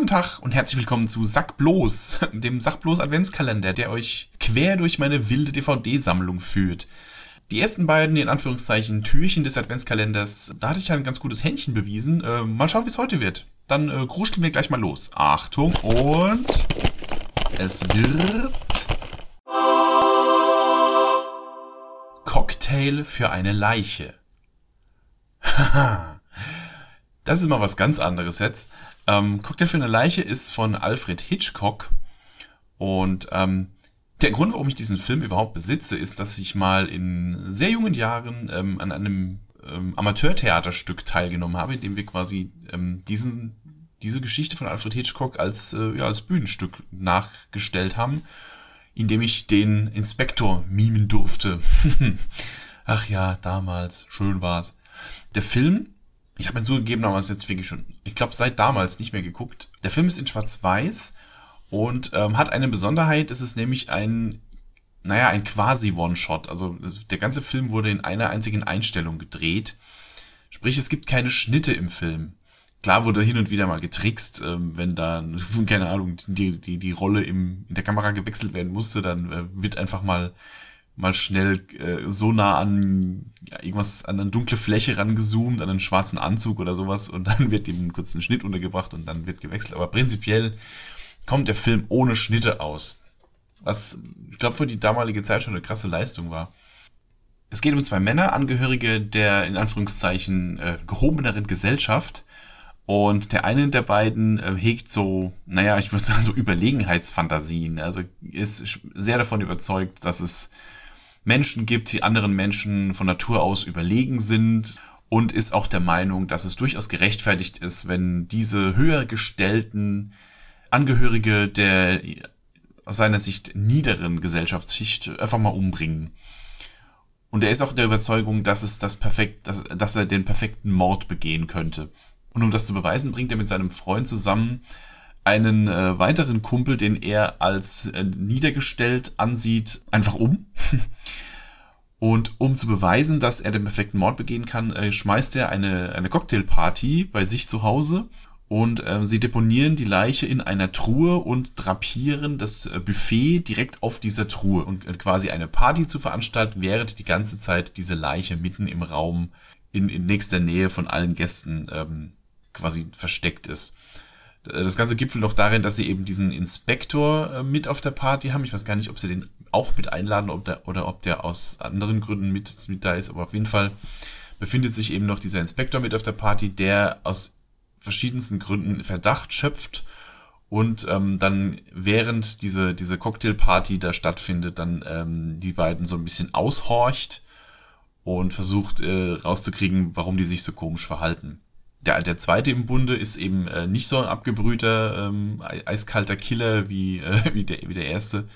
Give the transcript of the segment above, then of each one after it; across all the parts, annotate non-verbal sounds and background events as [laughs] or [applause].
Guten Tag und herzlich willkommen zu Sack bloß, [laughs] dem Sack bloß Adventskalender, der euch quer durch meine wilde DVD-Sammlung führt. Die ersten beiden, in Anführungszeichen, Türchen des Adventskalenders, da hatte ich ja ein ganz gutes Händchen bewiesen. Äh, mal schauen, wie es heute wird. Dann äh, gruscheln wir gleich mal los. Achtung und es wird Cocktail für eine Leiche. Haha. [laughs] Das ist mal was ganz anderes jetzt. Ähm, Cocktail für eine Leiche ist von Alfred Hitchcock. Und ähm, der Grund, warum ich diesen Film überhaupt besitze, ist, dass ich mal in sehr jungen Jahren ähm, an einem ähm, Amateurtheaterstück teilgenommen habe, in dem wir quasi ähm, diesen, diese Geschichte von Alfred Hitchcock als, äh, ja, als Bühnenstück nachgestellt haben, in dem ich den Inspektor mimen durfte. [laughs] Ach ja, damals, schön war's. Der Film ich habe mir zugegeben, damals jetzt wirklich schon, ich glaube, seit damals nicht mehr geguckt. Der Film ist in Schwarz-Weiß und ähm, hat eine Besonderheit, es ist nämlich ein, naja, ein quasi One-Shot. Also der ganze Film wurde in einer einzigen Einstellung gedreht. Sprich, es gibt keine Schnitte im Film. Klar wurde hin und wieder mal getrickst, ähm, wenn da, [laughs] keine Ahnung, die, die, die Rolle im, in der Kamera gewechselt werden musste, dann äh, wird einfach mal mal schnell äh, so nah an ja, irgendwas, an eine dunkle Fläche rangezoomt, an einen schwarzen Anzug oder sowas und [laughs] dann wird eben kurz ein Schnitt untergebracht und dann wird gewechselt. Aber prinzipiell kommt der Film ohne Schnitte aus. Was, ich glaube, für die damalige Zeit schon eine krasse Leistung war. Es geht um zwei Männer, Angehörige der in Anführungszeichen äh, gehobeneren Gesellschaft. Und der eine der beiden äh, hegt so, naja, ich würde [laughs] sagen, so Überlegenheitsfantasien. Also ist sehr davon überzeugt, dass es Menschen gibt, die anderen Menschen von Natur aus überlegen sind und ist auch der Meinung, dass es durchaus gerechtfertigt ist, wenn diese höher gestellten Angehörige der aus seiner Sicht niederen Gesellschaftsschicht einfach mal umbringen. Und er ist auch der Überzeugung, dass es das perfekt, dass, dass er den perfekten Mord begehen könnte. Und um das zu beweisen, bringt er mit seinem Freund zusammen einen äh, weiteren Kumpel, den er als äh, niedergestellt ansieht, einfach um. [laughs] Und um zu beweisen, dass er den perfekten Mord begehen kann, äh, schmeißt er eine, eine Cocktailparty bei sich zu Hause und äh, sie deponieren die Leiche in einer Truhe und drapieren das äh, Buffet direkt auf dieser Truhe und äh, quasi eine Party zu veranstalten, während die ganze Zeit diese Leiche mitten im Raum in, in nächster Nähe von allen Gästen ähm, quasi versteckt ist. Das Ganze gipfelt noch darin, dass sie eben diesen Inspektor äh, mit auf der Party haben. Ich weiß gar nicht, ob sie den auch mit einladen ob der, oder ob der aus anderen Gründen mit, mit da ist. Aber auf jeden Fall befindet sich eben noch dieser Inspektor mit auf der Party, der aus verschiedensten Gründen Verdacht schöpft und ähm, dann während diese, diese Cocktailparty da stattfindet, dann ähm, die beiden so ein bisschen aushorcht und versucht äh, rauszukriegen, warum die sich so komisch verhalten der, der zweite im Bunde ist eben äh, nicht so ein abgebrühter, ähm, eiskalter Killer wie, äh, [laughs] wie, der, wie der erste.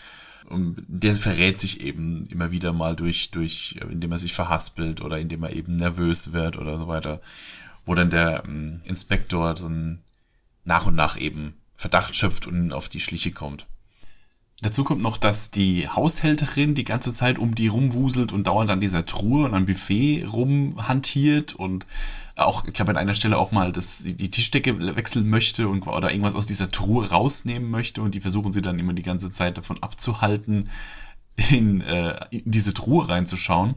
Und der verrät sich eben immer wieder mal durch, durch, äh, indem er sich verhaspelt oder indem er eben nervös wird oder so weiter. Wo dann der ähm, Inspektor dann nach und nach eben Verdacht schöpft und auf die Schliche kommt. Dazu kommt noch, dass die Haushälterin die ganze Zeit um die rumwuselt und dauernd an dieser Truhe und am Buffet rumhantiert und auch, ich glaube, an einer Stelle auch mal dass die Tischdecke wechseln möchte und oder irgendwas aus dieser Truhe rausnehmen möchte und die versuchen sie dann immer die ganze Zeit davon abzuhalten, in, äh, in diese Truhe reinzuschauen.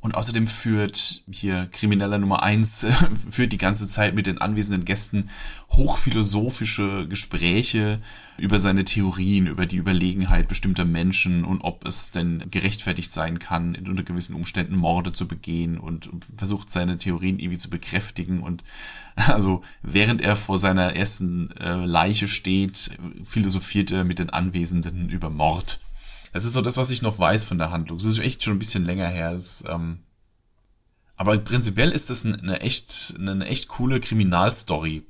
Und außerdem führt hier Krimineller Nummer eins [laughs] führt die ganze Zeit mit den anwesenden Gästen hochphilosophische Gespräche über seine Theorien, über die Überlegenheit bestimmter Menschen und ob es denn gerechtfertigt sein kann, unter gewissen Umständen Morde zu begehen und versucht seine Theorien irgendwie zu bekräftigen und [laughs] also während er vor seiner ersten äh, Leiche steht, philosophiert er mit den Anwesenden über Mord. Das ist so das, was ich noch weiß von der Handlung. Das ist echt schon ein bisschen länger her. Das, ähm, aber prinzipiell ist das eine echt, eine echt coole Kriminalstory.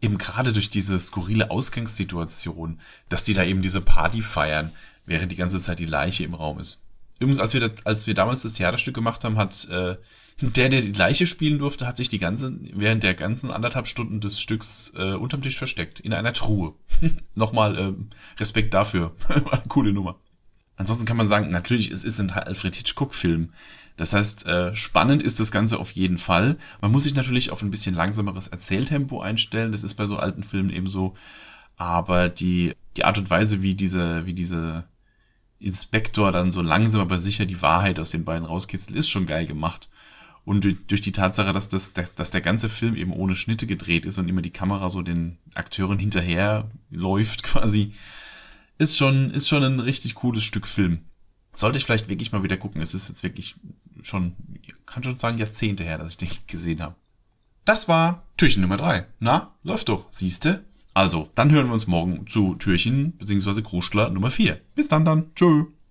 Eben gerade durch diese skurrile Ausgangssituation, dass die da eben diese Party feiern, während die ganze Zeit die Leiche im Raum ist. Übrigens, als wir, als wir damals das Theaterstück gemacht haben, hat äh, der, der die Leiche spielen durfte, hat sich die ganze, während der ganzen anderthalb Stunden des Stücks äh, unterm Tisch versteckt, in einer Truhe. [laughs] Nochmal äh, Respekt dafür. [laughs] Coole Nummer. Ansonsten kann man sagen, natürlich, es ist ein Alfred Hitchcock-Film. Das heißt, äh, spannend ist das Ganze auf jeden Fall. Man muss sich natürlich auf ein bisschen langsameres Erzähltempo einstellen. Das ist bei so alten Filmen eben so. Aber die, die Art und Weise, wie diese, wie diese Inspektor dann so langsam aber sicher die Wahrheit aus den beiden rauskitzelt, ist schon geil gemacht. Und durch die Tatsache, dass, das, dass der ganze Film eben ohne Schnitte gedreht ist und immer die Kamera so den Akteuren hinterher läuft [laughs] quasi, ist schon, ist schon ein richtig cooles Stück Film. Sollte ich vielleicht wirklich mal wieder gucken. Es ist jetzt wirklich schon, kann schon sagen, Jahrzehnte her, dass ich den gesehen habe. Das war Türchen Nummer drei. Na, läuft doch, siehste? Also, dann hören wir uns morgen zu Türchen bzw. Kruschler Nummer vier. Bis dann dann. Tschö.